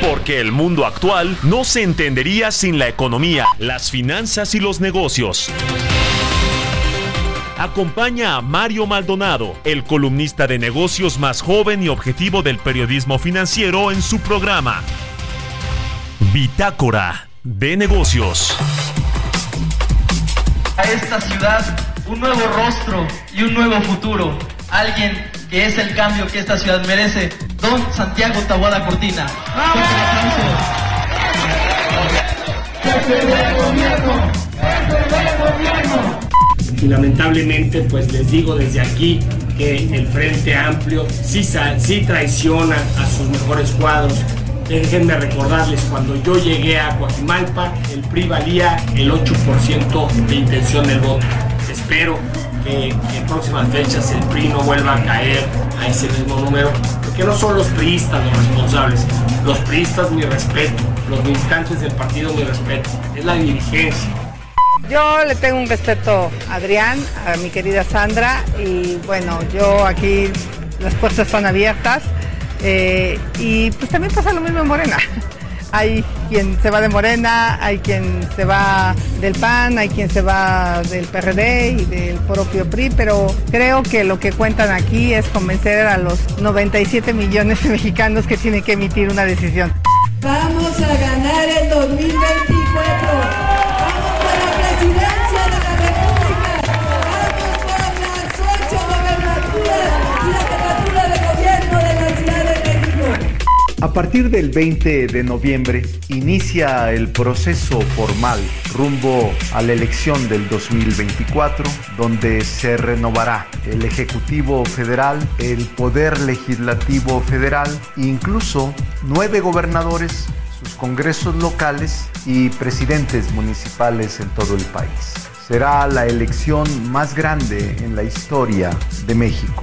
Porque el mundo actual no se entendería sin la economía, las finanzas y los negocios. Acompaña a Mario Maldonado, el columnista de negocios más joven y objetivo del periodismo financiero en su programa. Bitácora de negocios. a esta ciudad un nuevo rostro y un nuevo futuro. Alguien que es el cambio que esta ciudad merece. Don Santiago Tabuada Cortina. Y lamentablemente pues les digo desde aquí que el Frente Amplio sí traiciona a sus mejores cuadros. Déjenme recordarles, cuando yo llegué a Coajimalpa, el PRI valía el 8% de intención del voto. Espero que, en próximas fechas el PRI no vuelva a caer a ese mismo número, porque no son los priistas los responsables. Los priistas mi respeto, los militantes del partido mi respeto, es la dirigencia. Yo le tengo un respeto a Adrián, a mi querida Sandra, y bueno, yo aquí las puertas están abiertas. eh, y pues también pasa lo mismo en Morena. Hay quien se va de Morena, hay quien se va del PAN, hay quien se va del PRD y del propio PRI, pero creo que lo que cuentan aquí es convencer a los 97 millones de mexicanos que tienen que emitir una decisión. Vamos a ganar el 2024. A partir del 20 de noviembre inicia el proceso formal rumbo a la elección del 2024, donde se renovará el Ejecutivo Federal, el Poder Legislativo Federal, incluso nueve gobernadores, sus congresos locales y presidentes municipales en todo el país. Será la elección más grande en la historia de México.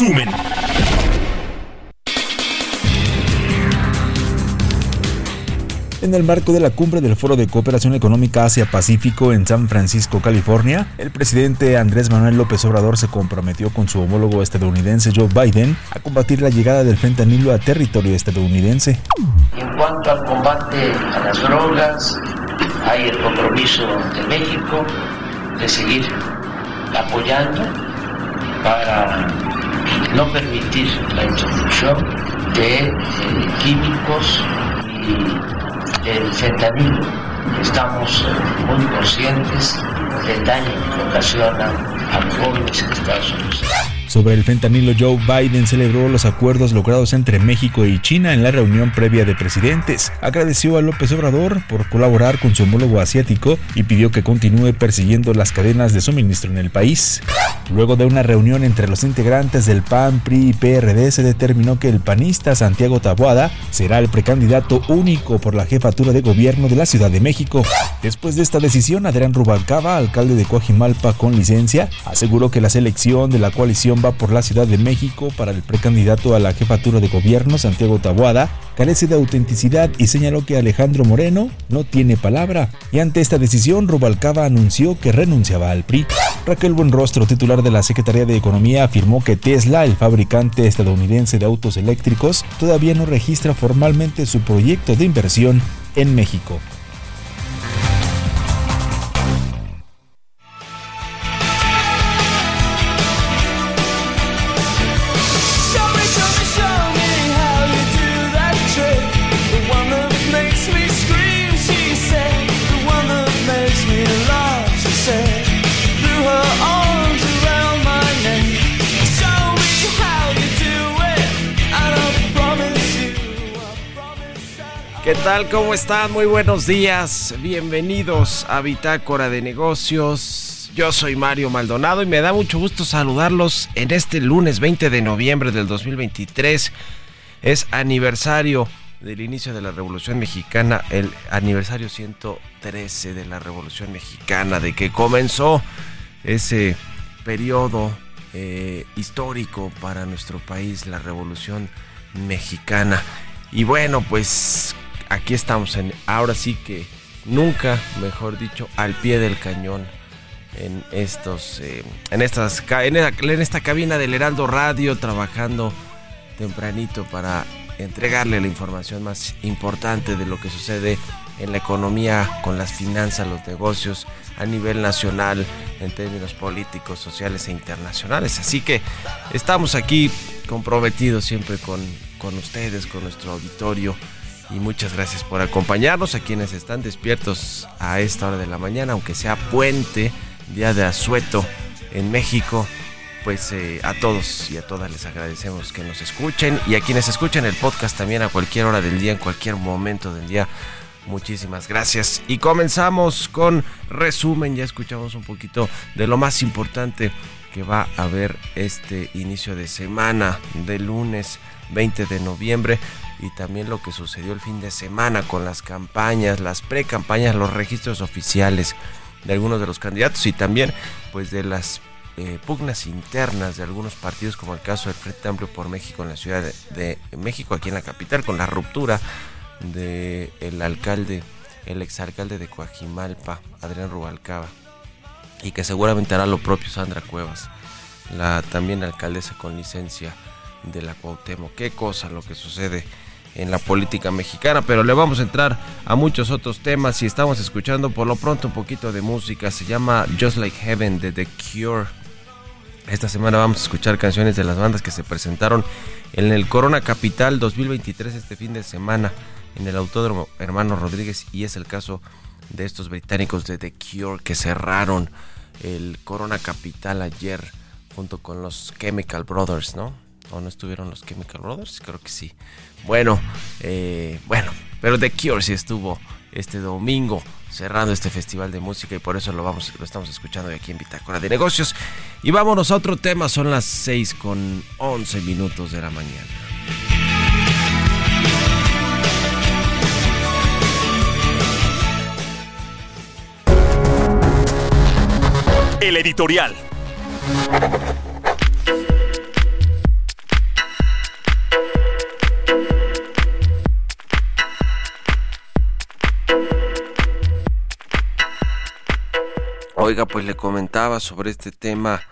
Resumen. En el marco de la cumbre del Foro de Cooperación Económica Asia-Pacífico en San Francisco, California, el presidente Andrés Manuel López Obrador se comprometió con su homólogo estadounidense Joe Biden a combatir la llegada del fentanilo a territorio estadounidense. En cuanto al combate a las drogas, hay el compromiso de México de seguir apoyando para no permitir la introducción de eh, químicos y del fentanilo. Estamos eh, muy conscientes del daño que ocasiona a los jóvenes en Estados Unidos. Sobre el fentanilo, Joe Biden celebró los acuerdos logrados entre México y China en la reunión previa de presidentes. Agradeció a López Obrador por colaborar con su homólogo asiático y pidió que continúe persiguiendo las cadenas de suministro en el país. Luego de una reunión entre los integrantes del PAN, PRI y PRD se determinó que el panista Santiago Taboada será el precandidato único por la jefatura de gobierno de la Ciudad de México. Después de esta decisión, Adrián Rubalcaba, alcalde de Coajimalpa con licencia, aseguró que la selección de la coalición va por la Ciudad de México para el precandidato a la jefatura de gobierno Santiago Taboada carece de autenticidad y señaló que Alejandro Moreno no tiene palabra. Y ante esta decisión, Rubalcaba anunció que renunciaba al PRI. Raquel Buenrostro, titular de la Secretaría de Economía, afirmó que Tesla, el fabricante estadounidense de autos eléctricos, todavía no registra formalmente su proyecto de inversión en México. ¿Qué tal? ¿Cómo están? Muy buenos días. Bienvenidos a Bitácora de Negocios. Yo soy Mario Maldonado y me da mucho gusto saludarlos en este lunes 20 de noviembre del 2023. Es aniversario del inicio de la Revolución Mexicana, el aniversario 113 de la Revolución Mexicana, de que comenzó ese periodo eh, histórico para nuestro país, la Revolución Mexicana. Y bueno, pues aquí estamos, en, ahora sí que nunca, mejor dicho, al pie del cañón en estos, eh, en estas, en esta cabina del Heraldo Radio, trabajando tempranito para entregarle la información más importante de lo que sucede en la economía, con las finanzas, los negocios a nivel nacional, en términos políticos, sociales e internacionales. Así que estamos aquí comprometidos siempre con, con ustedes, con nuestro auditorio. Y muchas gracias por acompañarnos a quienes están despiertos a esta hora de la mañana, aunque sea puente, día de asueto en México. Pues eh, a todos y a todas les agradecemos que nos escuchen y a quienes escuchen el podcast también a cualquier hora del día, en cualquier momento del día. Muchísimas gracias. Y comenzamos con resumen. Ya escuchamos un poquito de lo más importante que va a haber este inicio de semana de lunes 20 de noviembre y también lo que sucedió el fin de semana con las campañas, las pre-campañas, los registros oficiales de algunos de los candidatos y también pues de las eh, pugnas internas de algunos partidos como el caso del Frente Amplio por México en la Ciudad de, de México, aquí en la capital, con la ruptura del el alcalde, el exalcalde de Coajimalpa, Adrián Rubalcaba, y que seguramente hará lo propio Sandra Cuevas, la también alcaldesa con licencia de la Cuauhtémoc. Qué cosa lo que sucede en la política mexicana, pero le vamos a entrar a muchos otros temas y estamos escuchando por lo pronto un poquito de música. Se llama Just Like Heaven de The Cure. Esta semana vamos a escuchar canciones de las bandas que se presentaron en el Corona Capital 2023 este fin de semana en el Autódromo Hermano Rodríguez y es el caso de estos británicos de The Cure que cerraron el Corona Capital ayer junto con los Chemical Brothers, ¿no? ¿O no estuvieron los Chemical Brothers? Creo que sí. Bueno, eh, bueno, pero The Cure sí estuvo este domingo cerrando este festival de música y por eso lo vamos lo estamos escuchando aquí en Bitácora de Negocios. Y vámonos a otro tema, son las 6 con 11 minutos de la mañana. El editorial. Oiga, pues le comentaba sobre este tema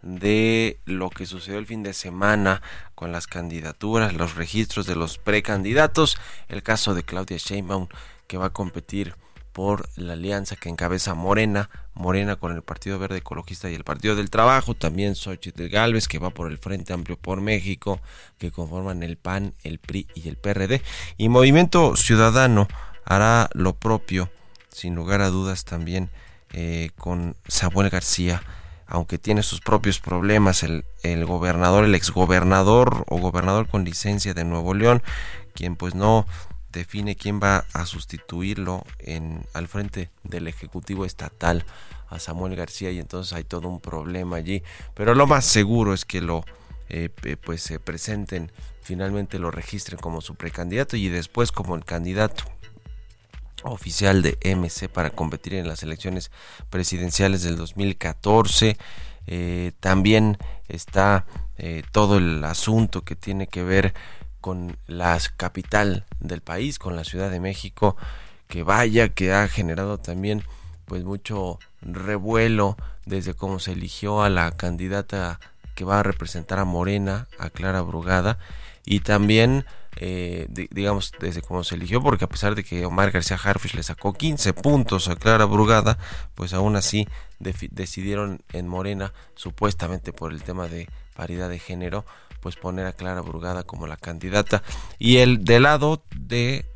de lo que sucedió el fin de semana con las candidaturas, los registros de los precandidatos, el caso de Claudia Sheinbaum que va a competir por la alianza que encabeza Morena, Morena con el Partido Verde Ecologista y el Partido del Trabajo, también Xochitl Galvez que va por el Frente Amplio por México, que conforman el PAN, el PRI y el PRD, y Movimiento Ciudadano hará lo propio, sin lugar a dudas también eh, con Samuel García aunque tiene sus propios problemas, el, gobernador, el exgobernador o gobernador con licencia de Nuevo León, quien pues no define quién va a sustituirlo en, al frente del Ejecutivo Estatal a Samuel García y entonces hay todo un problema allí. Pero lo más seguro es que lo eh, pues se presenten, finalmente lo registren como su precandidato y después como el candidato oficial de MC para competir en las elecciones presidenciales del 2014. Eh, también está eh, todo el asunto que tiene que ver con la capital del país, con la Ciudad de México, que vaya que ha generado también pues mucho revuelo desde cómo se eligió a la candidata que va a representar a Morena, a Clara Brugada, y también eh, digamos, desde cómo se eligió, porque a pesar de que Omar García Harfish le sacó 15 puntos a Clara Brugada, pues aún así decidieron en Morena, supuestamente por el tema de paridad de género, pues poner a Clara Brugada como la candidata. Y el del lado de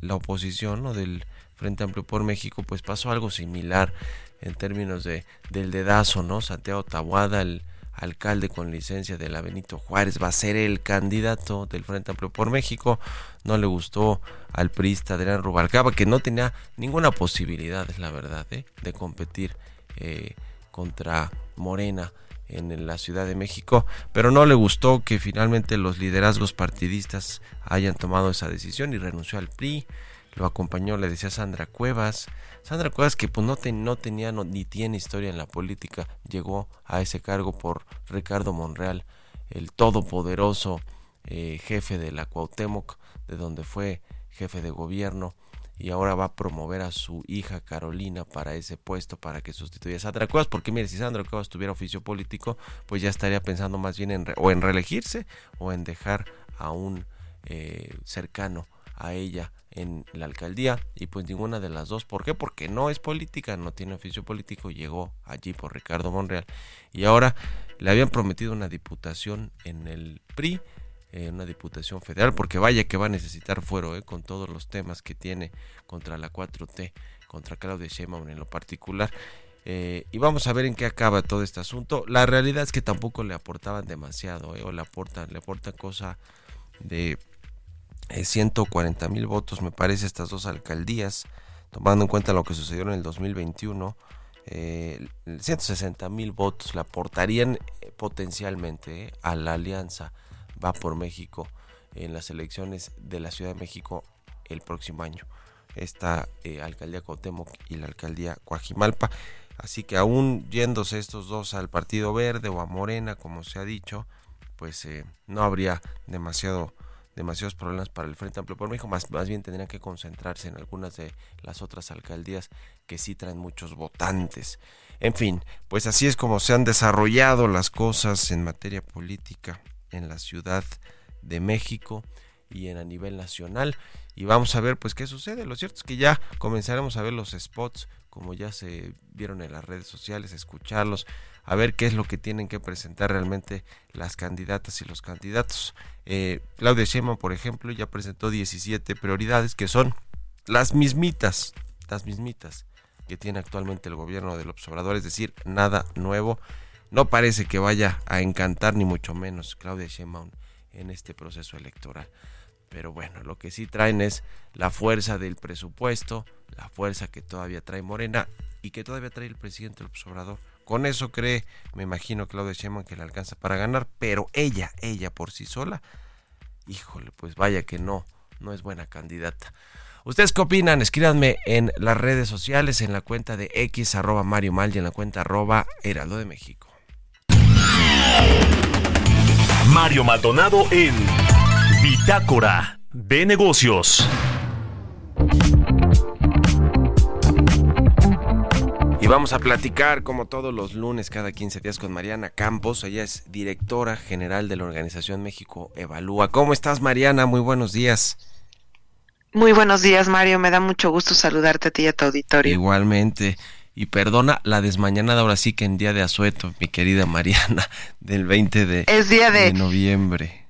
la oposición, ¿no? del Frente Amplio por México, pues pasó algo similar en términos de del dedazo, ¿no? Santiago Tabuada, el alcalde con licencia de la Benito Juárez, va a ser el candidato del Frente Amplio por México. No le gustó al priista Adrián Rubalcaba, que no tenía ninguna posibilidad, es la verdad, ¿eh? de competir eh, contra Morena en la Ciudad de México, pero no le gustó que finalmente los liderazgos partidistas hayan tomado esa decisión y renunció al PRI. Lo acompañó, le decía Sandra Cuevas, Sandra Cuevas, que pues no, no tenía ni tiene historia en la política, llegó a ese cargo por Ricardo Monreal, el todopoderoso eh, jefe de la Cuauhtémoc, de donde fue jefe de gobierno, y ahora va a promover a su hija Carolina para ese puesto para que sustituya a Sandra. Cuevas, porque mire, si Sandra Cuevas tuviera oficio político, pues ya estaría pensando más bien en o en reelegirse o en dejar a un eh, cercano a ella en la alcaldía y pues ninguna de las dos. ¿Por qué? Porque no es política, no tiene oficio político, llegó allí por Ricardo Monreal y ahora le habían prometido una diputación en el PRI, eh, una diputación federal, porque vaya que va a necesitar fuero eh, con todos los temas que tiene contra la 4T, contra Claudia Sheinbaum en lo particular. Eh, y vamos a ver en qué acaba todo este asunto. La realidad es que tampoco le aportaban demasiado, o le aportan, le aportan cosa de 140 mil votos, me parece, estas dos alcaldías, tomando en cuenta lo que sucedió en el 2021. 160 mil votos le aportarían eh, potencialmente eh, a la alianza Va por México en las elecciones de la Ciudad de México el próximo año. Esta eh, alcaldía Cuauhtémoc y la alcaldía Coajimalpa. Así que aún yéndose estos dos al Partido Verde o a Morena, como se ha dicho, pues no habría demasiado demasiados problemas para el Frente Amplio por México, más, más bien tendrían que concentrarse en algunas de las otras alcaldías que sí traen muchos votantes. En fin, pues así es como se han desarrollado las cosas en materia política en la Ciudad de México y en a nivel nacional y vamos a ver pues qué sucede. Lo cierto es que ya comenzaremos a ver los spots como ya se vieron en las redes sociales, escucharlos, a ver qué es lo que tienen que presentar realmente las candidatas y los candidatos. Eh, Claudia Sheinbaum, por ejemplo, ya presentó 17 prioridades que son las mismitas, las mismitas que tiene actualmente el gobierno del observador, es decir, nada nuevo. No parece que vaya a encantar ni mucho menos Claudia Sheinbaum en este proceso electoral. Pero bueno, lo que sí traen es la fuerza del presupuesto, la fuerza que todavía trae Morena y que todavía trae el presidente del observador con eso cree, me imagino, Claudia Sheinbaum que le alcanza para ganar, pero ella, ella por sí sola, híjole, pues vaya que no, no es buena candidata. ¿Ustedes qué opinan? Escríbanme en las redes sociales, en la cuenta de X arroba Mario Mal y en la cuenta arroba de México. Mario Maldonado en Bitácora de Negocios. Y vamos a platicar como todos los lunes cada 15 días con Mariana Campos. Ella es directora general de la organización México Evalúa. ¿Cómo estás Mariana? Muy buenos días. Muy buenos días Mario, me da mucho gusto saludarte a ti y a tu auditorio. Igualmente. Y perdona la desmañanada ahora sí que en día de asueto, mi querida Mariana, del 20 de, es día de... de noviembre.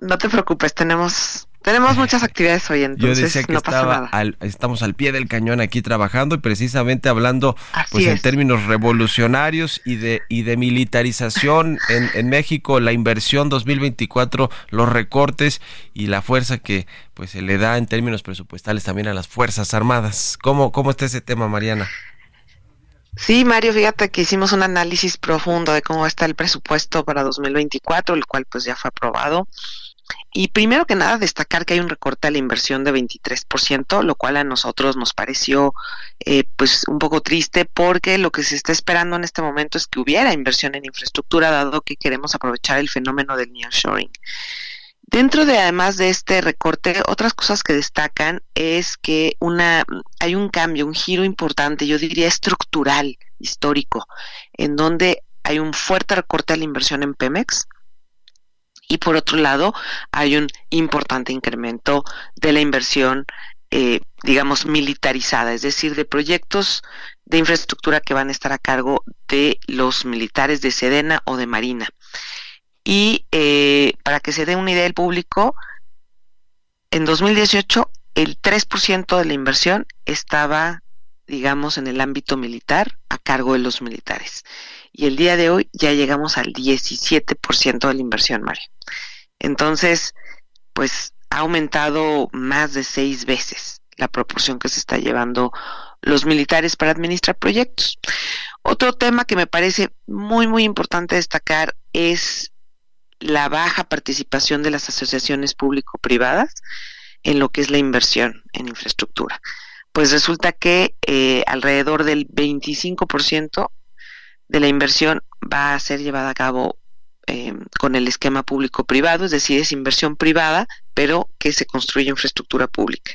No te preocupes, tenemos Tenemos muchas actividades hoy, Yo entonces decía que no pasa estaba nada. al- estamos al pie del cañón aquí trabajando y precisamente hablando Así pues en términos revolucionarios y de y de militarización en, en México, la inversión 2024, los recortes y la fuerza que pues se le da en términos presupuestales también a las Fuerzas Armadas. ¿Cómo cómo está ese tema, Mariana? Sí, Mario, fíjate que hicimos un análisis profundo de cómo está el presupuesto para 2024, el cual pues ya fue aprobado. Y primero que nada, destacar que hay un recorte a la inversión de 23%, lo cual a nosotros nos pareció eh, pues un poco triste porque lo que se está esperando en este momento es que hubiera inversión en infraestructura, dado que queremos aprovechar el fenómeno del nearshoring. Dentro de además de este recorte, otras cosas que destacan es que una hay un cambio, un giro importante, yo diría estructural, histórico, en donde hay un fuerte recorte a la inversión en Pemex y por otro lado hay un importante incremento de la inversión, eh, digamos, militarizada, es decir, de proyectos de infraestructura que van a estar a cargo de los militares de Sedena o de Marina. Y eh, para que se dé una idea del público, en 2018 el 3% de la inversión estaba, digamos, en el ámbito militar a cargo de los militares. Y el día de hoy ya llegamos al 17% de la inversión, Mario. Entonces, pues ha aumentado más de seis veces la proporción que se está llevando los militares para administrar proyectos. Otro tema que me parece muy, muy importante destacar es la baja participación de las asociaciones público-privadas en lo que es la inversión en infraestructura. Pues resulta que eh, alrededor del 25% de la inversión va a ser llevada a cabo eh, con el esquema público-privado, es decir, es inversión privada, pero que se construye infraestructura pública.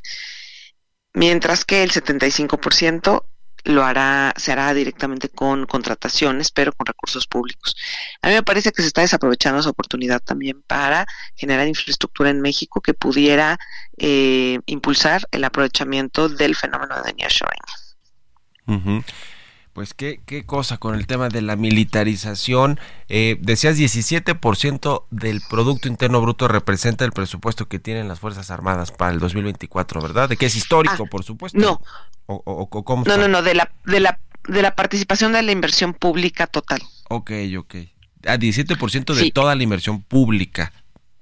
Mientras que el 75% lo hará, se hará directamente con contrataciones, pero con recursos públicos. A mí me parece que se está desaprovechando esa oportunidad también para generar infraestructura en México que pudiera eh, impulsar el aprovechamiento del fenómeno de nearshoring. Ujú. Pues qué, qué cosa con el tema de la militarización. Eh, decías 17% del Producto Interno Bruto representa el presupuesto que tienen las Fuerzas Armadas para el 2024, ¿verdad? De que es histórico, Ah, por supuesto. no. O, o- o cómo No, está? no, no, de la, de la, de la participación de la inversión pública total. Ok, ok. Ah, 17% de Sí. toda la inversión pública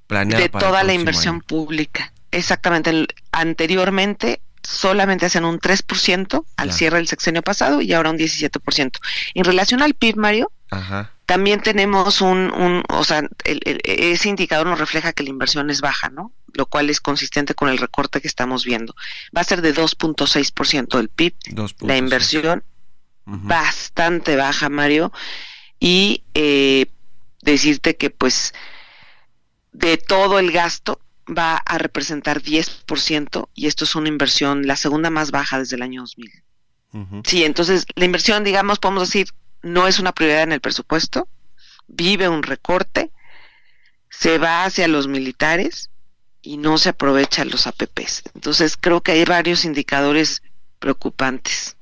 planeada de para el toda la inversión año. pública. Exactamente. El- anteriormente solamente hacían un 3% al Ya. cierre del sexenio pasado y ahora un 17%. En relación al PIB, Mario, Ajá. también tenemos un, un o sea, el- el- ese indicador nos refleja que la inversión es baja, ¿no? Lo cual es consistente con el recorte que estamos viendo. Va a ser de 2.6% del PIB. 2.6. La inversión bastante baja, Mario. Y eh, decirte que pues de todo el gasto va a representar 10% y esto es una inversión, la segunda más baja desde el año 2000. Ujú. Sí, entonces la inversión, digamos, podemos decir, no es una prioridad en el presupuesto, vive un recorte, se va hacia los militares y no se aprovecha los APPs. Entonces creo que hay varios indicadores preocupantes.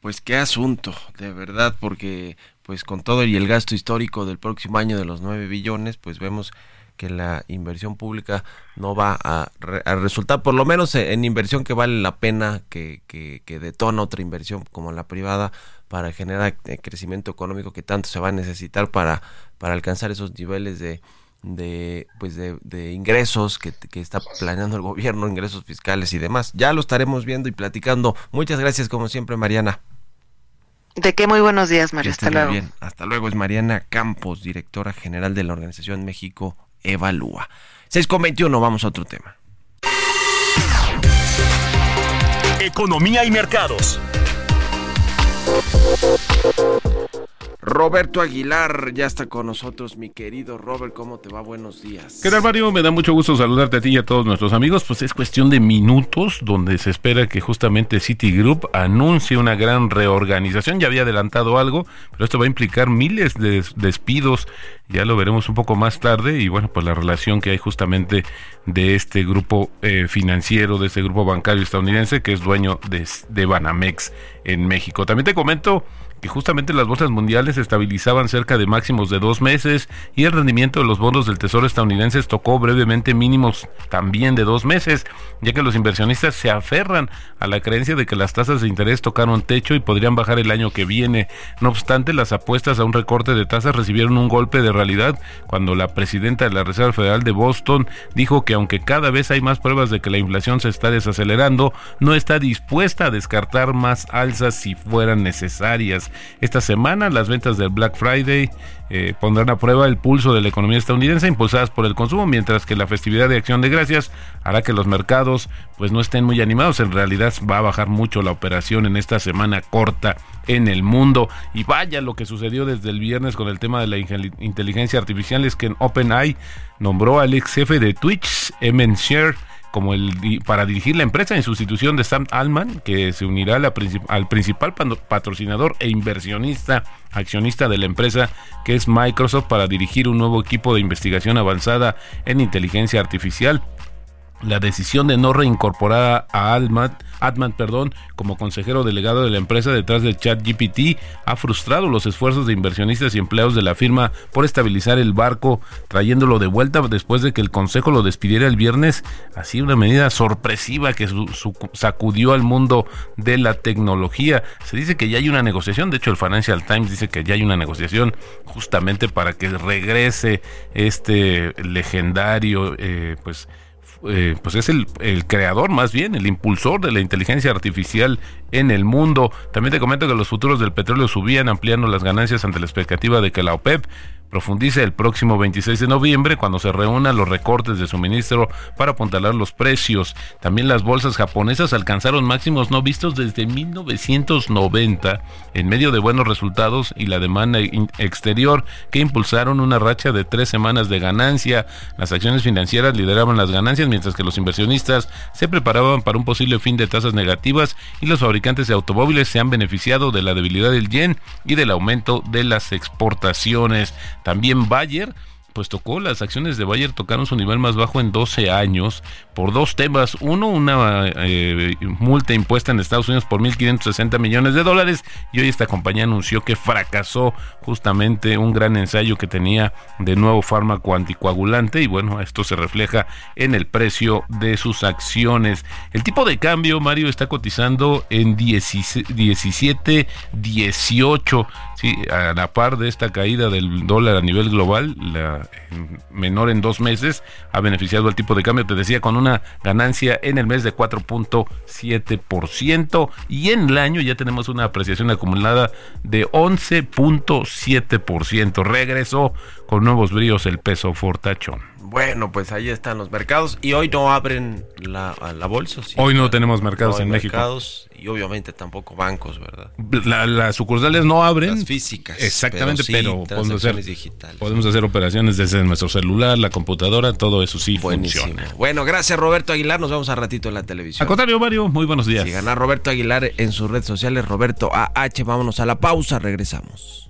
Pues qué asunto, de verdad, porque pues con todo y el gasto histórico del próximo año de los 9 billones, pues vemos que la inversión pública no va a, re- a resultar, por lo menos en, inversión que vale la pena, que, que, que detona otra inversión como la privada para generar eh, crecimiento económico que tanto se va a necesitar para, para alcanzar esos niveles de, de pues de, de ingresos que, que está planeando el gobierno, ingresos fiscales y demás. Ya lo estaremos viendo y platicando. Muchas gracias como siempre, Mariana. De qué muy buenos días, Mario. Hasta luego. bien. Hasta luego. Es Mariana Campos, directora general de la Organización México Evalúa. 6 con 21, vamos a otro tema. Economía y mercados. Roberto Aguilar ya está con nosotros, mi querido Robert. ¿Cómo te va? Buenos días. ¿Qué tal, Mario? Me da mucho gusto saludarte a ti y a todos nuestros amigos. Pues es cuestión de minutos donde se espera que justamente Citigroup anuncie una gran reorganización. Ya había adelantado algo, pero esto va a implicar miles de des- despidos. Ya lo veremos un poco más tarde. Y bueno, pues la relación que hay justamente de este grupo eh, financiero, de este grupo bancario estadounidense que es dueño de, de Banamex en México. También te comento que justamente las bolsas mundiales se estabilizaban cerca de máximos de dos meses y el rendimiento de los bonos del Tesoro estadounidenses tocó brevemente mínimos también de dos meses, ya que los inversionistas se aferran a la creencia de que las tasas de interés tocaron techo y podrían bajar el año que viene. No obstante, las apuestas a un recorte de tasas recibieron un golpe de realidad cuando la presidenta de la Reserva Federal de Boston dijo que aunque cada vez hay más pruebas de que la inflación se está desacelerando, no está dispuesta a descartar más alzas si fueran necesarias. Esta semana las ventas del Black Friday eh, pondrán a prueba el pulso de la economía estadounidense impulsadas por el consumo, mientras que la festividad de Acción de Gracias hará que los mercados pues no estén muy animados. En realidad va a bajar mucho la operación en esta semana corta en el mundo. Y vaya lo que sucedió desde el viernes con el tema de la inteligencia artificial es que en OpenAI nombró al ex jefe de Twitch, Emen como el para dirigir la empresa en sustitución de Sam Altman, que se unirá al principal patrocinador e inversionista accionista de la empresa, que es Microsoft, para dirigir un nuevo equipo de investigación avanzada en inteligencia artificial. La decisión de no reincorporar a Altman perdón, como consejero delegado de la empresa detrás de ChatGPT, ha frustrado los esfuerzos de inversionistas y empleados de la firma por estabilizar el barco, trayéndolo de vuelta después de que el consejo lo despidiera el viernes. Así una medida sorpresiva que sacudió al mundo de la tecnología. Se dice que ya hay una negociación, de hecho el Financial Times dice que ya hay una negociación justamente para que regrese este legendario, eh, pues eh, pues es el, el, creador más bien, el impulsor de la inteligencia artificial en el mundo. También te comento que los futuros del petróleo subían ampliando las ganancias ante la expectativa de que la OPEP profundice el próximo 26 de noviembre cuando se reúnan los recortes de suministro para apuntalar los precios. También las bolsas japonesas alcanzaron máximos no vistos desde 1990 en medio de buenos resultados y la demanda exterior que impulsaron una racha de tres semanas de ganancia. Las acciones financieras lideraban las ganancias mientras que los inversionistas se preparaban para un posible fin de tasas negativas y los fabricantes de automóviles se han beneficiado de la debilidad del yen y del aumento de las exportaciones. También Bayer pues tocó, las acciones de Bayer tocaron su nivel más bajo en 12 años por dos temas. Uno, una eh, multa impuesta en Estados Unidos por 1.560 millones de dólares y hoy esta compañía anunció que fracasó justamente un gran ensayo que tenía de nuevo fármaco anticoagulante y bueno, esto se refleja en el precio de sus acciones. El tipo de cambio, Mario, está cotizando en 17, 18 Sí, a la par de esta caída del dólar a nivel global, la menor en dos meses, ha beneficiado al tipo de cambio, te decía, con una ganancia en el mes de 4.7% y en el año ya tenemos una apreciación acumulada de 11.7%. Regresó con nuevos bríos el peso fortachón. Bueno, pues ahí están los mercados y hoy no abren la, la bolsa. hoy no tenemos mercados en México. Mercados y obviamente tampoco bancos, ¿verdad? las sucursales no abren. Las físicas. Exactamente, pero, podemos, hacer, podemos hacer operaciones desde nuestro celular, la computadora, todo eso sí funciona. Bueno, gracias Roberto Aguilar, nos vemos a ratito en la televisión. A contrario, Mario, muy buenos días. Si gana Roberto Aguilar en sus redes sociales, Roberto AH, vámonos a la pausa, regresamos.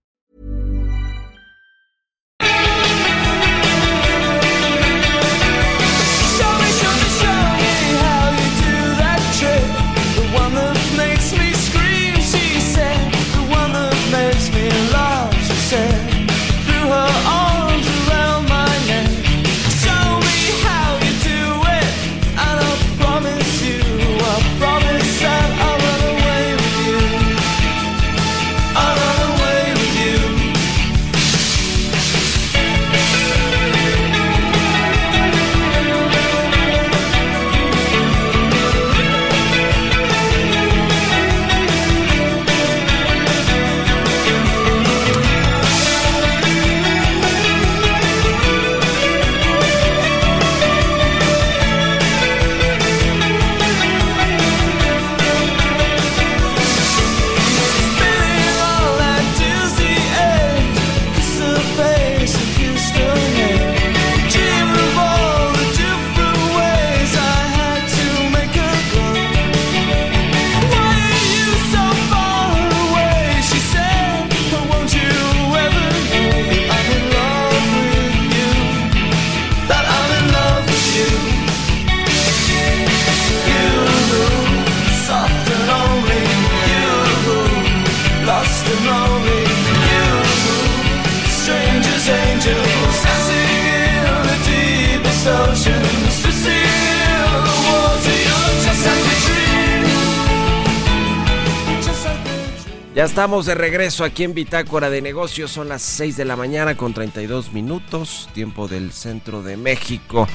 Ya estamos de regreso aquí en Bitácora de Negocios. Son las 6 de la mañana con 32 minutos, tiempo del centro de México.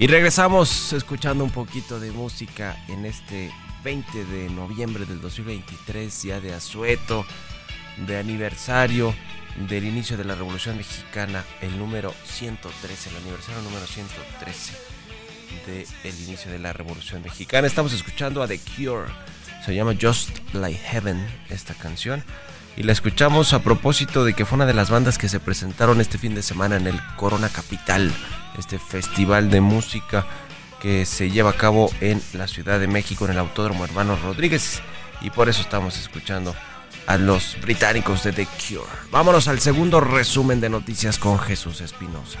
Y regresamos escuchando un poquito de música en este 20 de noviembre del 2023, ya de asueto, de aniversario del inicio de la Revolución Mexicana, el número 113, el aniversario número 113 del inicio de la Revolución Mexicana. Estamos escuchando a The Cure. Se llama Just Like Heaven esta canción. Y la escuchamos a propósito de que fue una de las bandas que se presentaron este fin de semana en el Corona Capital, este festival de música que se lleva a cabo en la Ciudad de México, en el Autódromo Hermanos Rodríguez. Y por eso estamos escuchando a los británicos de The Cure. Vámonos al segundo resumen de noticias con Jesús Espinosa.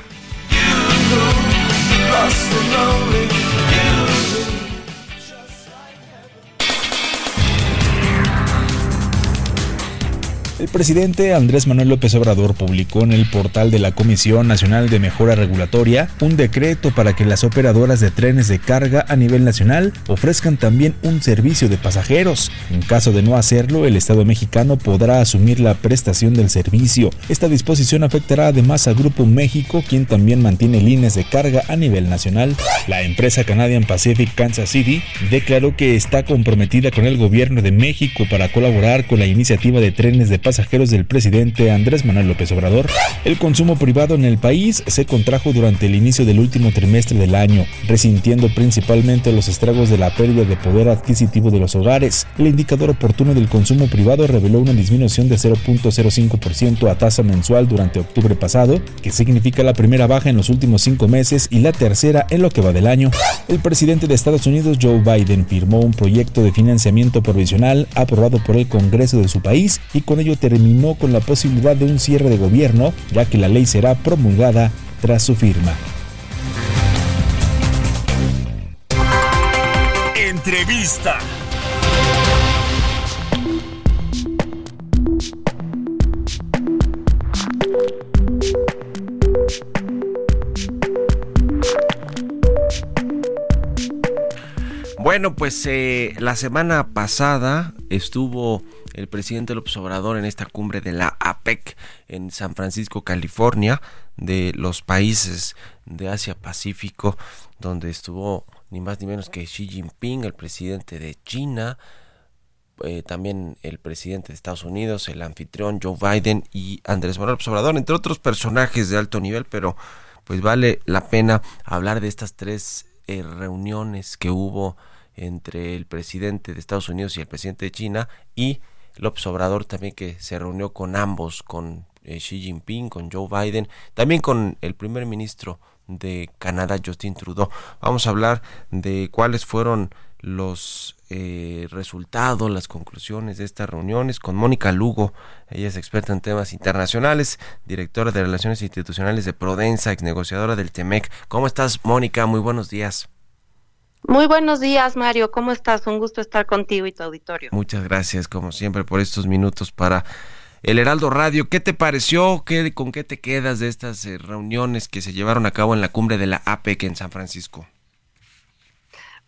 El presidente Andrés Manuel López Obrador publicó en el portal de la Comisión Nacional de Mejora Regulatoria un decreto para que las operadoras de trenes de carga a nivel nacional ofrezcan también un servicio de pasajeros. En caso de no hacerlo, el Estado mexicano podrá asumir la prestación del servicio. Esta disposición afectará además a Grupo México, quien también mantiene líneas de carga a nivel nacional. La empresa Canadian Pacific Kansas City declaró que está comprometida con el gobierno de México para colaborar con la iniciativa de trenes de pasajeros del presidente Andrés Manuel López Obrador. El consumo privado en el país se contrajo durante el inicio del último trimestre del año, resintiendo principalmente los estragos de la pérdida de poder adquisitivo de los hogares. El indicador oportuno del consumo privado reveló una disminución de 0.05% a tasa mensual durante octubre pasado, que significa la primera baja en los últimos cinco meses y la tercera en lo que va del año. El presidente de Estados Unidos, Joe Biden, firmó un proyecto de financiamiento provisional aprobado por el Congreso de su país y con ello terminó con la posibilidad de un cierre de gobierno, ya que la ley será promulgada tras su firma. Entrevista. Bueno, pues eh, la semana pasada estuvo el presidente López Obrador en esta cumbre de la APEC en San Francisco, California, de los países de Asia Pacífico, donde estuvo ni más ni menos que Xi Jinping, el presidente de China, eh, también el presidente de Estados Unidos, el anfitrión Joe Biden y Andrés Manuel López Obrador, entre otros personajes de alto nivel, pero pues vale la pena hablar de estas tres eh, reuniones que hubo entre el presidente de Estados Unidos y el presidente de China y López Obrador también que se reunió con ambos, con eh, Xi Jinping, con Joe Biden, también con el primer ministro de Canadá, Justin Trudeau. Vamos a hablar de cuáles fueron los eh, resultados, las conclusiones de estas reuniones con Mónica Lugo. Ella es experta en temas internacionales, directora de Relaciones Institucionales de Prodensa, ex negociadora del TEMEC. ¿Cómo estás, Mónica? Muy buenos días. Muy buenos días, Mario. ¿Cómo estás? Un gusto estar contigo y tu auditorio. Muchas gracias, como siempre, por estos minutos para el Heraldo Radio. ¿Qué te pareció? ¿Qué, ¿Con qué te quedas de estas eh, reuniones que se llevaron a cabo en la cumbre de la APEC en San Francisco?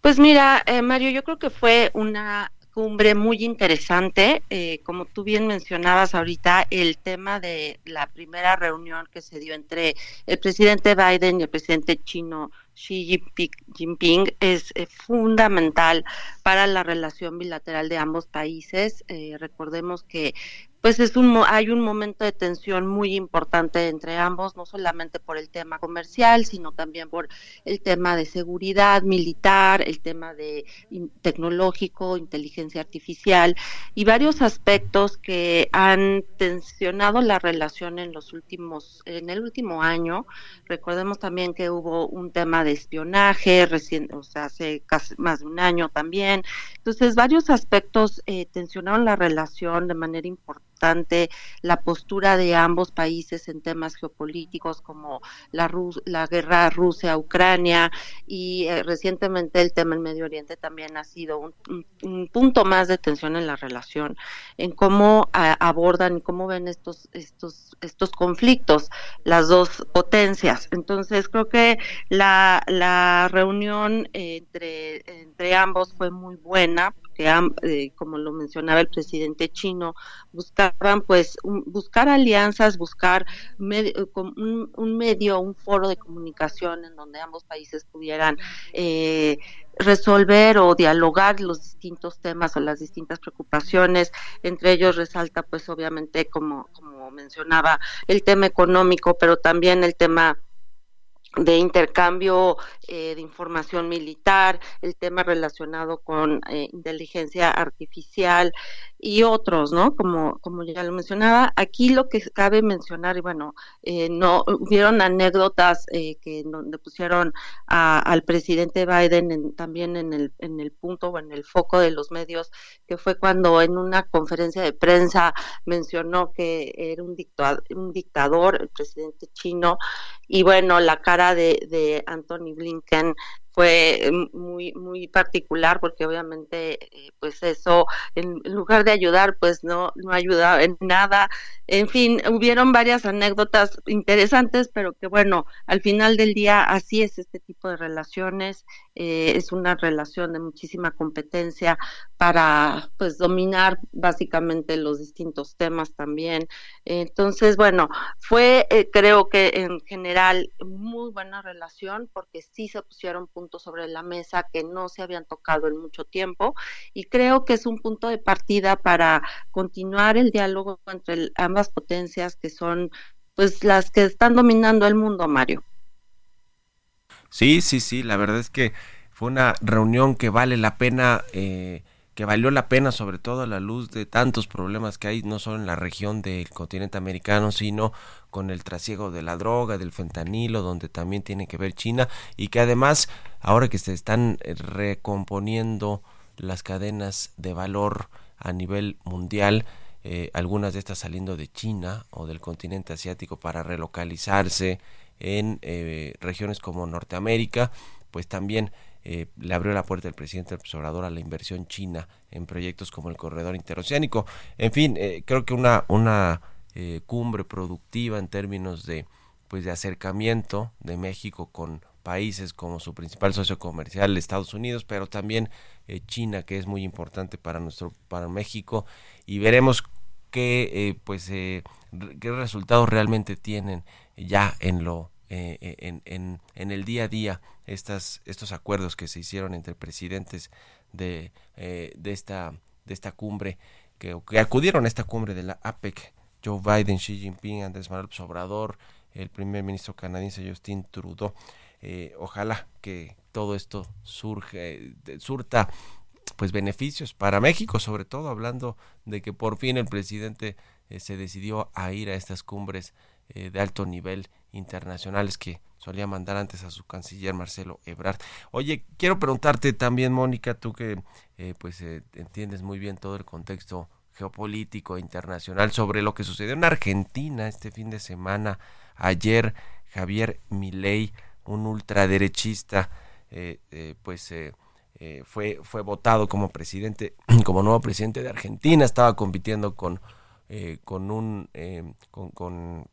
Pues mira, eh, Mario, yo creo que fue una cumbre muy interesante. Eh, como tú bien mencionabas ahorita, el tema de la primera reunión que se dio entre el presidente Biden y el presidente chino Xi Jinping es eh, fundamental para la relación bilateral de ambos países. Eh, recordemos que pues es un hay un momento de tensión muy importante entre ambos, no solamente por el tema comercial, sino también por el tema de seguridad militar, el tema de tecnológico, inteligencia artificial y varios aspectos que han tensionado la relación en los últimos en el último año. Recordemos también que hubo un tema de espionaje recién, o sea, hace casi más de un año también. Entonces, varios aspectos eh, tensionaron la relación de manera importante la postura de ambos países en temas geopolíticos como la, la guerra Rusia-Ucrania y eh, recientemente el tema en Medio Oriente también ha sido un, un- un punto más de tensión en la relación, en cómo a- abordan y cómo ven estos, estos, estos conflictos las dos potencias. Entonces creo que la, la reunión eh, entre, entre ambos fue muy buena, am- eh, como lo mencionaba el presidente chino, buscaban pues un- buscar alianzas, buscar eh, un, un medio, un foro de comunicación en donde ambos países pudieran eh, resolver o dialogar los distintos temas o las distintas preocupaciones. Entre ellos resalta, pues obviamente, como, como mencionaba, el tema económico, pero también el tema de intercambio eh, de información militar, el tema relacionado con eh, inteligencia artificial y otros, ¿no? Como, como ya lo mencionaba, aquí lo que cabe mencionar, y bueno, eh, no hubieron anécdotas eh, que donde pusieron a- al presidente Biden en- también en el, en el punto o en el foco de los medios, que fue cuando en una conferencia de prensa mencionó que era un, dictua- un dictador, el presidente chino, y bueno, la cara de, de Anthony Blinken fue mm, muy muy particular porque obviamente eh, pues eso en lugar de ayudar pues no no ayudaba en nada. En fin hubieron varias anécdotas interesantes pero que bueno al final del día así es este tipo de relaciones eh, es una relación de muchísima competencia para pues dominar básicamente los distintos temas también. Entonces bueno fue eh, creo que en general muy buena relación porque sí se pusieron puntos sobre la mesa que no se habían tocado en mucho tiempo y creo que es un punto de partida para continuar el diálogo entre ambas potencias que son pues las que están dominando el mundo, Mario. Sí, sí, sí, la verdad es que fue una reunión que vale la pena, eh, que valió la pena sobre todo a la luz de tantos problemas que hay, no solo en la región del continente americano, sino con el trasiego de la droga, del fentanilo, donde también tiene que ver China, y que además, ahora que se están eh, recomponiendo las cadenas de valor a nivel mundial, eh, algunas de estas saliendo de China o del continente asiático para relocalizarse en eh, regiones como Norteamérica, pues también eh, le abrió la puerta el presidente Obrador a la inversión china en proyectos como el corredor interoceánico. En fin, eh, creo que una, una eh, cumbre productiva en términos de pues de acercamiento de México con países como su principal socio comercial Estados Unidos, pero también eh, China que es muy importante para nuestro para México y veremos qué eh, pues qué resultados realmente tienen ya en lo eh, eh, en, el día a día estas estos acuerdos que se hicieron entre presidentes de, eh, de esta de esta cumbre que, acudieron a esta cumbre de la APEC Joe Biden, Xi Jinping, Andrés Manuel López el primer ministro canadiense Justin Trudeau. Ojalá que todo esto surge, surta pues beneficios para México, sobre todo hablando de que por fin el presidente se decidió a ir a estas cumbres eh, de alto nivel internacionales que solía mandar antes a su canciller Marcelo Ebrard. Oye, quiero preguntarte también, Mónica, tú que eh, pues eh, entiendes muy bien todo el contexto geopolítico internacional sobre lo que sucedió en Argentina este fin de semana. Ayer Javier Milei, un ultraderechista, eh, eh, pues eh, eh, fue, fue votado como presidente, como nuevo presidente de Argentina. Estaba compitiendo con, con un con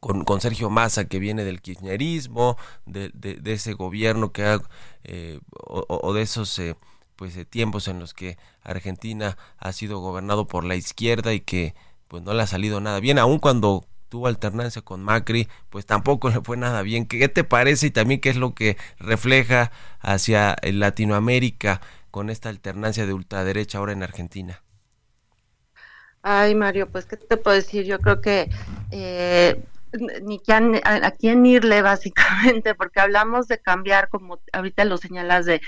con, con Sergio Massa que viene del kirchnerismo, de, de, de ese gobierno que ha, eh, o, de esos eh, pues eh, tiempos en los que Argentina ha sido gobernado por la izquierda y que pues no le ha salido nada bien, aun cuando tuvo alternancia con Macri, pues tampoco le fue nada bien. ¿Qué te parece y también qué es lo que refleja hacia Latinoamérica con esta alternancia de ultraderecha ahora en Argentina? Ay, Mario, pues, ¿qué te puedo decir? Yo creo que eh, ni a, quién irle, básicamente, porque hablamos de cambiar, como ahorita lo señalas, de,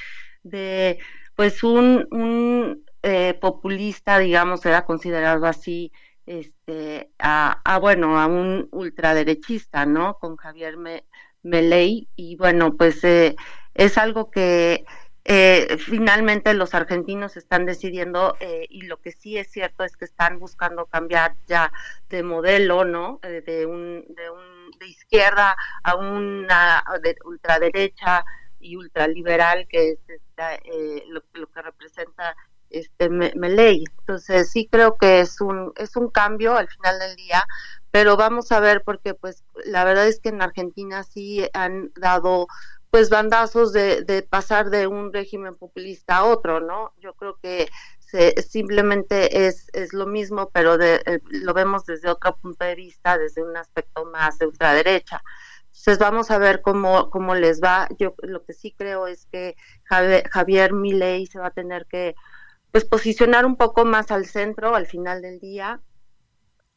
de pues, un, eh, populista, digamos, era considerado así, este, a, a, bueno, a un ultraderechista, ¿no? Con Javier Me, Meley, y bueno, pues eh, es algo que eh, finalmente los argentinos están decidiendo eh, y lo que sí es cierto es que están buscando cambiar ya de modelo, ¿no? Eh, de, un, de, un, de izquierda a una de ultraderecha y ultraliberal, que es esta, eh, lo, lo, que representa este Meley. Entonces sí creo que es un es un cambio al final del día, pero vamos a ver porque pues la verdad es que en Argentina sí han dado pues bandazos de, pasar de un régimen populista a otro, ¿no? Yo creo que se, simplemente es, es lo mismo, pero de, eh, lo vemos desde otro punto de vista, desde un aspecto más de ultraderecha. Entonces vamos a ver cómo, cómo les va. Yo lo que sí creo es que Javier, Javier Milei se va a tener que pues posicionar un poco más al centro al final del día.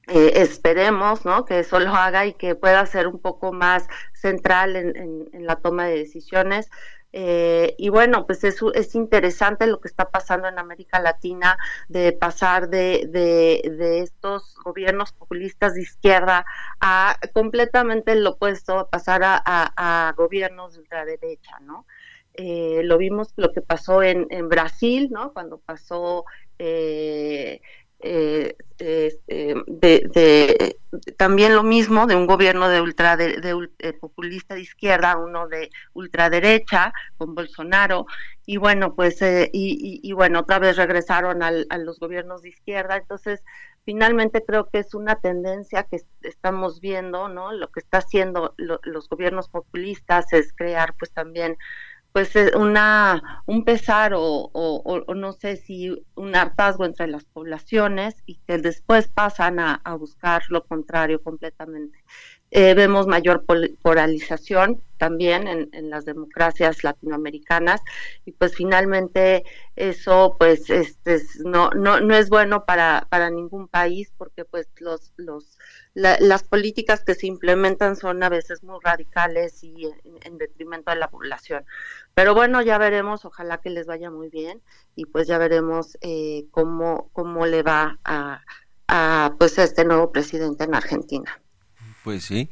Eh, esperemos que eso lo haga y que pueda ser un poco más central en, en, en la toma de decisiones. Eh, y bueno, pues es, es, interesante lo que está pasando en América Latina, de pasar de, de, estos gobiernos populistas de izquierda a completamente lo opuesto, a pasar a, a, a gobiernos de ultraderecha, ¿no? Eh, lo vimos lo que pasó en, en Brasil, ¿no? Cuando pasó eh, eh, este, de, de, también lo mismo de un gobierno de ultra de, de, de, populista de izquierda uno de ultraderecha con Bolsonaro y bueno pues eh, y, y, y, bueno otra vez regresaron al, a los gobiernos de izquierda. Entonces finalmente creo que es una tendencia que estamos viendo no lo que está haciendo lo, los gobiernos populistas es crear pues también pues eh, una un pesar o, o, no sé si un hartazgo entre las poblaciones y que después pasan a, a buscar lo contrario completamente. Eh, vemos mayor polarización también en, en, las democracias latinoamericanas y pues finalmente eso pues este no no no es bueno para para ningún país porque pues los los la, las políticas que se implementan son a veces muy radicales y en detrimento de la población pero bueno ya veremos ojalá que les vaya muy bien y pues ya veremos eh, cómo cómo le va a, a pues a este nuevo presidente en Argentina pues sí.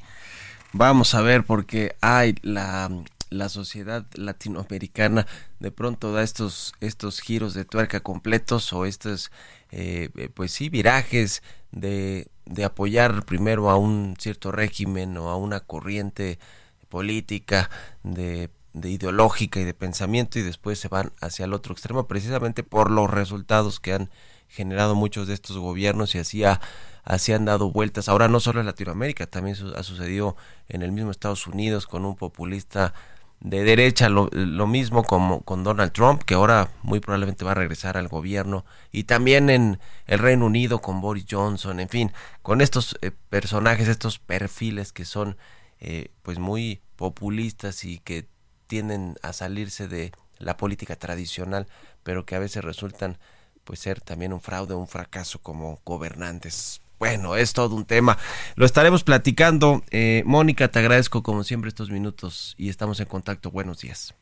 Vamos a ver porque hay la, la sociedad latinoamericana de pronto da estos estos giros de tuerca completos o estos eh, pues sí virajes de, de apoyar primero a un cierto régimen o a una corriente política de de ideológica y de pensamiento y después se van hacia el otro extremo precisamente por los resultados que han generado muchos de estos gobiernos y así ha, así han dado vueltas. Ahora no solo en Latinoamérica, también ha sucedido en el mismo Estados Unidos con un populista de derecha, lo, mismo como con Donald Trump, que ahora muy probablemente va a regresar al gobierno, y también en el Reino Unido con Boris Johnson, en fin, con estos eh, personajes, estos perfiles que son eh, pues muy populistas y que tienden a salirse de la política tradicional, pero que a veces resultan pues ser también un fraude, un fracaso como gobernantes. Bueno, es todo un tema. Lo estaremos platicando. Eh, Mónica, te agradezco como siempre estos minutos y estamos en contacto. Buenos días.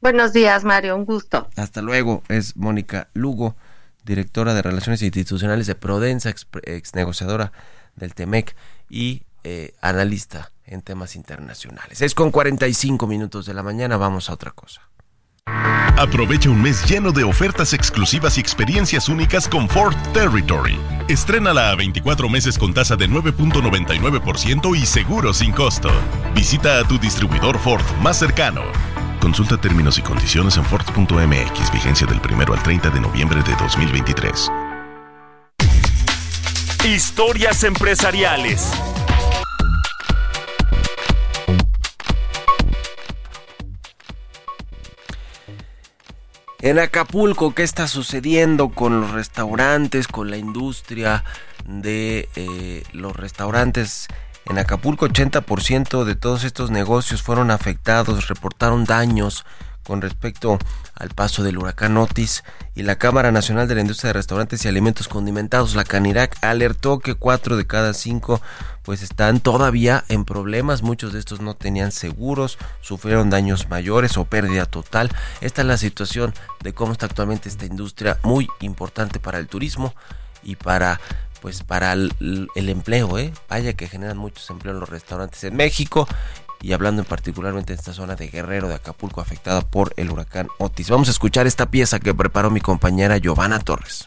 Buenos días, Mario. Un gusto. Hasta luego. Es Mónica Lugo, directora de Relaciones Institucionales de Prodensa, ex, ex negociadora del TEMEC y eh, analista en temas internacionales. Es con 45 minutos de la mañana. Vamos a otra cosa. Aprovecha un mes lleno de ofertas exclusivas y experiencias únicas con Ford Territory. Estrénala a 24 meses con tasa de 9.99% y seguro sin costo. Visita a tu distribuidor Ford más cercano. Consulta términos y condiciones en Ford.mx, vigencia del 1 al 30 de noviembre de 2023. Historias empresariales. En Acapulco, ¿qué está sucediendo con los restaurantes, con la industria de eh, los restaurantes? En Acapulco, 80% de todos estos negocios fueron afectados, reportaron daños con respecto al paso del huracán Otis y la Cámara Nacional de la Industria de Restaurantes y Alimentos Condimentados, la Canirac, alertó que cuatro de cada cinco pues están todavía en problemas, muchos de estos no tenían seguros, sufrieron daños mayores o pérdida total. Esta es la situación de cómo está actualmente esta industria muy importante para el turismo y para pues para el, empleo, ¿eh? vaya que generan muchos empleos en los restaurantes en México y hablando en particularmente de esta zona de Guerrero de Acapulco afectada por el huracán Otis. Vamos a escuchar esta pieza que preparó mi compañera Giovanna Torres.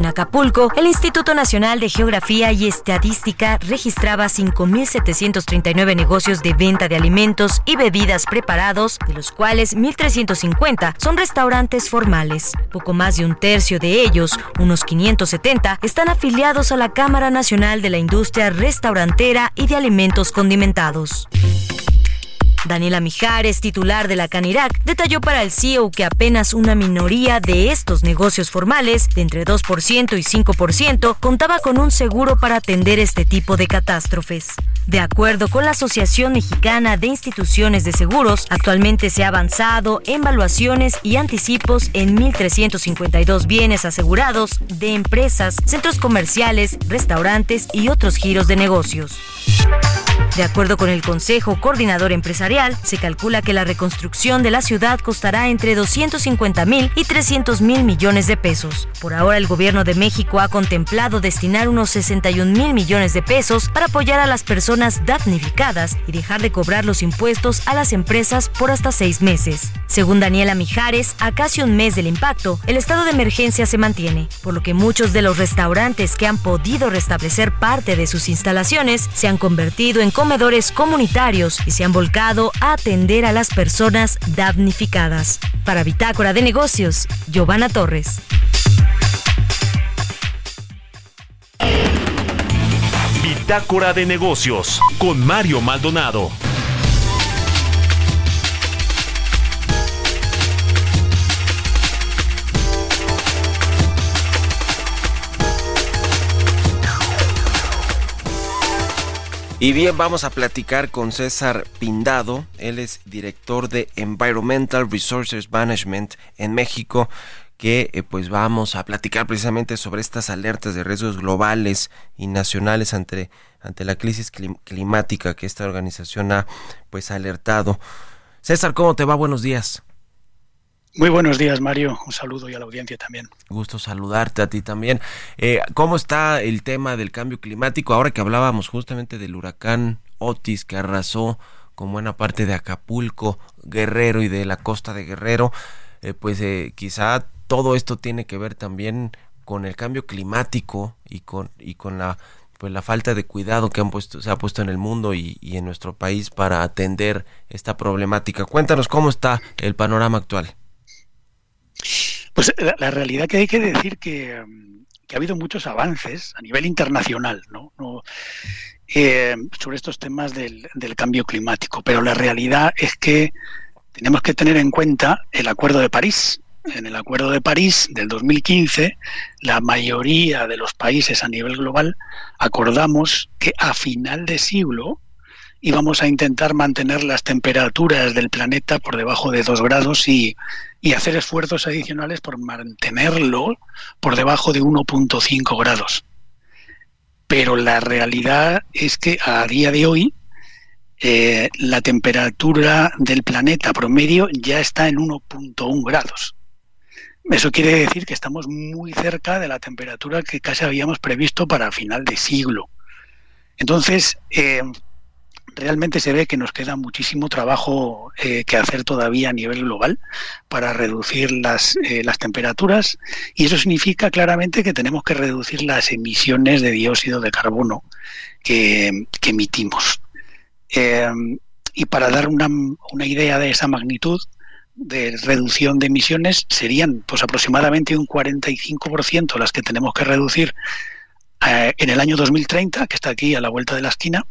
En Acapulco, el Instituto Nacional de Geografía y Estadística registraba 5.739 negocios de venta de alimentos y bebidas preparados, de los cuales 1.350 son restaurantes formales. Poco más de un tercio de ellos, unos 570, están afiliados a la Cámara Nacional de la Industria Restaurantera y de Alimentos Condimentados. Daniela Mijares, titular de la Canirac, detalló para el CEO que apenas una minoría de estos negocios formales, de entre 2% y 5%, contaba con un seguro para atender este tipo de catástrofes. De acuerdo con la Asociación Mexicana de Instituciones de Seguros, actualmente se ha avanzado en valuaciones y anticipos en 1.352 bienes asegurados de empresas, centros comerciales, restaurantes y otros giros de negocios. De acuerdo con el Consejo Coordinador Empresarial, se calcula que la reconstrucción de la ciudad costará entre 250 mil y 300 mil millones de pesos. Por ahora, el gobierno de México ha contemplado destinar unos 61 mil millones de pesos para apoyar a las personas damnificadas y dejar de cobrar los impuestos a las empresas por hasta seis meses. Según Daniela Mijares, a casi un mes del impacto, el estado de emergencia se mantiene, por lo que muchos de los restaurantes que han podido restablecer parte de sus instalaciones se han convertido en comedores comunitarios y se han volcado a atender a las personas damnificadas. Para Bitácora de Negocios, Giovanna Torres. Bitácora de negocios con Mario Maldonado. Y bien, vamos a platicar con César Pindado. Él es director de Environmental Resources Management en México, que eh, pues vamos a platicar precisamente sobre estas alertas de riesgos globales y nacionales ante, ante la crisis climática que esta organización ha pues alertado. César, ¿cómo te va? Buenos días. Muy buenos días, Mario. Un saludo y a la audiencia también. Gusto saludarte a ti también. Eh, ¿Cómo está el tema del cambio climático? Ahora que hablábamos justamente del huracán Otis que arrasó con buena parte de Acapulco, Guerrero y de la costa de Guerrero, eh, pues eh, quizá todo esto tiene que ver también con el cambio climático y con, y con la pues la falta de cuidado que han puesto, se ha puesto en el mundo y, y en nuestro país para atender esta problemática. Cuéntanos cómo está el panorama actual. Pues la, realidad que hay que decir que, que, ha habido muchos avances a nivel internacional ¿no? no eh, sobre estos temas del, del, cambio climático, pero la realidad es que tenemos que tener en cuenta el Acuerdo de París. En el Acuerdo de París del 2015, la mayoría de los países a nivel global acordamos que a final de siglo íbamos a intentar mantener las temperaturas del planeta por debajo de 2 grados y, y hacer esfuerzos adicionales por mantenerlo por debajo de 1.5 grados. Pero la realidad es que a día de hoy eh, la temperatura del planeta promedio ya está en 1.1 grados. Eso quiere decir que estamos muy cerca de la temperatura que casi habíamos previsto para final de siglo. Entonces, eh, realmente se ve que nos queda muchísimo trabajo eh, que hacer todavía a nivel global para reducir las, eh, las temperaturas y eso significa claramente que tenemos que reducir las emisiones de dióxido de carbono que, emitimos. Eh, y para dar una, una, idea de esa magnitud de reducción de emisiones serían pues aproximadamente un 45% las que tenemos que reducir en el año 2030, que está aquí a la vuelta de la esquina,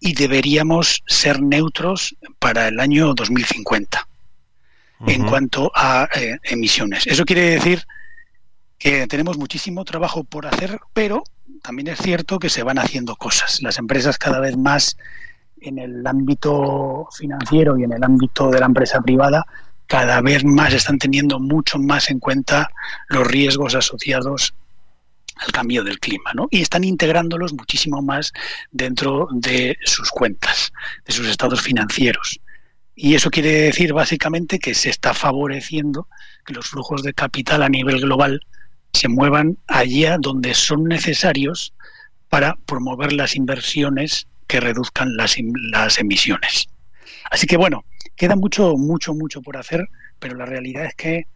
y deberíamos ser neutros para el año 2050 uh -huh. en cuanto a eh, emisiones. Eso quiere decir que tenemos muchísimo trabajo por hacer, pero también es cierto que se van haciendo cosas. Las empresas cada vez más en el ámbito financiero y en el ámbito de la empresa privada cada vez más están teniendo mucho más en cuenta los riesgos asociados al cambio del clima, ¿no? Y están integrándolos muchísimo más dentro de sus cuentas, de sus estados financieros. Y eso quiere decir básicamente que se está favoreciendo que los flujos de capital a nivel global se muevan allá donde son necesarios para promover las inversiones que reduzcan las, las emisiones. Así que bueno, queda mucho, mucho, mucho por hacer, pero la realidad es que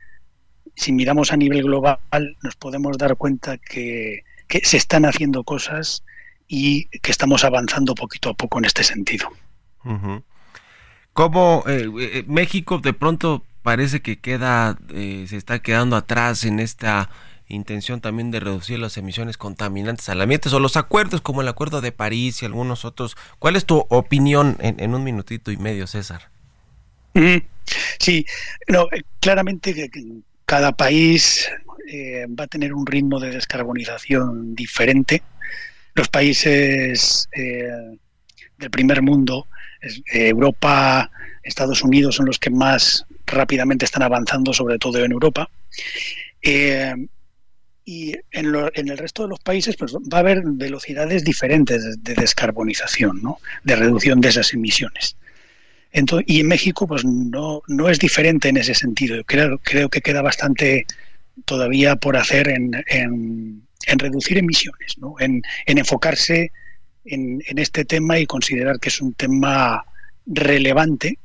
si miramos a nivel global nos podemos dar cuenta que, que se están haciendo cosas y que estamos avanzando poquito a poco en este sentido. ¿Cómo eh, México de pronto parece que queda, eh, se está quedando atrás en esta intención también de reducir las emisiones contaminantes al ambiente o los acuerdos como el Acuerdo de París y algunos otros. ¿Cuál es tu opinión en, un minutito y medio, César? Sí, no, claramente cada país va a tener un ritmo de descarbonización diferente. Los países del primer mundo eh, Europa, Estados Unidos son los que más rápidamente están avanzando, sobre todo en Europa. Eh, y en, el resto de los países pues, va a haber velocidades diferentes de, descarbonización, ¿no? de reducción de esas emisiones. Y en México pues no, no es diferente en ese sentido. Creo, creo que queda bastante todavía por hacer en, en, reducir emisiones, ¿no? en, en enfocarse en, este tema y considerar que es un tema relevante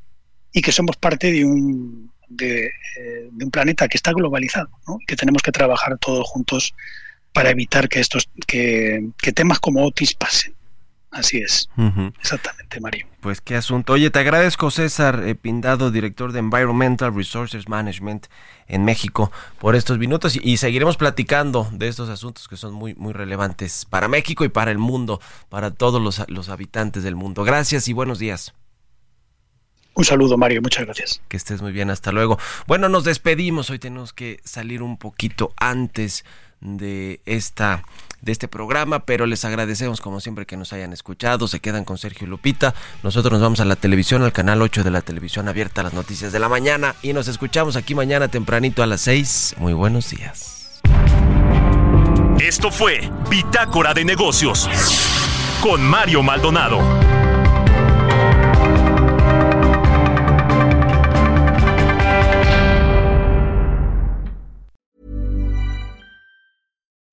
y que somos parte de un, de, eh, un planeta que está globalizado, ¿no? que tenemos que trabajar todos juntos para evitar que estos que, temas como Otis pasen. Así es. Exactamente, Mario. Pues qué asunto. Oye, te agradezco, César eh, Pindado, director de Environmental Resources Management en México, por estos minutos y, seguiremos platicando de estos asuntos que son muy, muy relevantes para México y para el mundo, para todos los, los habitantes del mundo. Gracias y buenos días. Un saludo, Mario, muchas gracias. Que estés muy bien, hasta luego. Bueno, nos despedimos, hoy tenemos que salir un poquito antes de esta de este programa, pero les agradecemos como siempre que nos hayan escuchado, se quedan con Sergio Lupita, nosotros nos vamos a la televisión, al canal 8 de la televisión abierta, las noticias de la mañana y nos escuchamos aquí mañana tempranito a las 6. Muy buenos días. Esto fue Bitácora de Negocios con Mario Maldonado.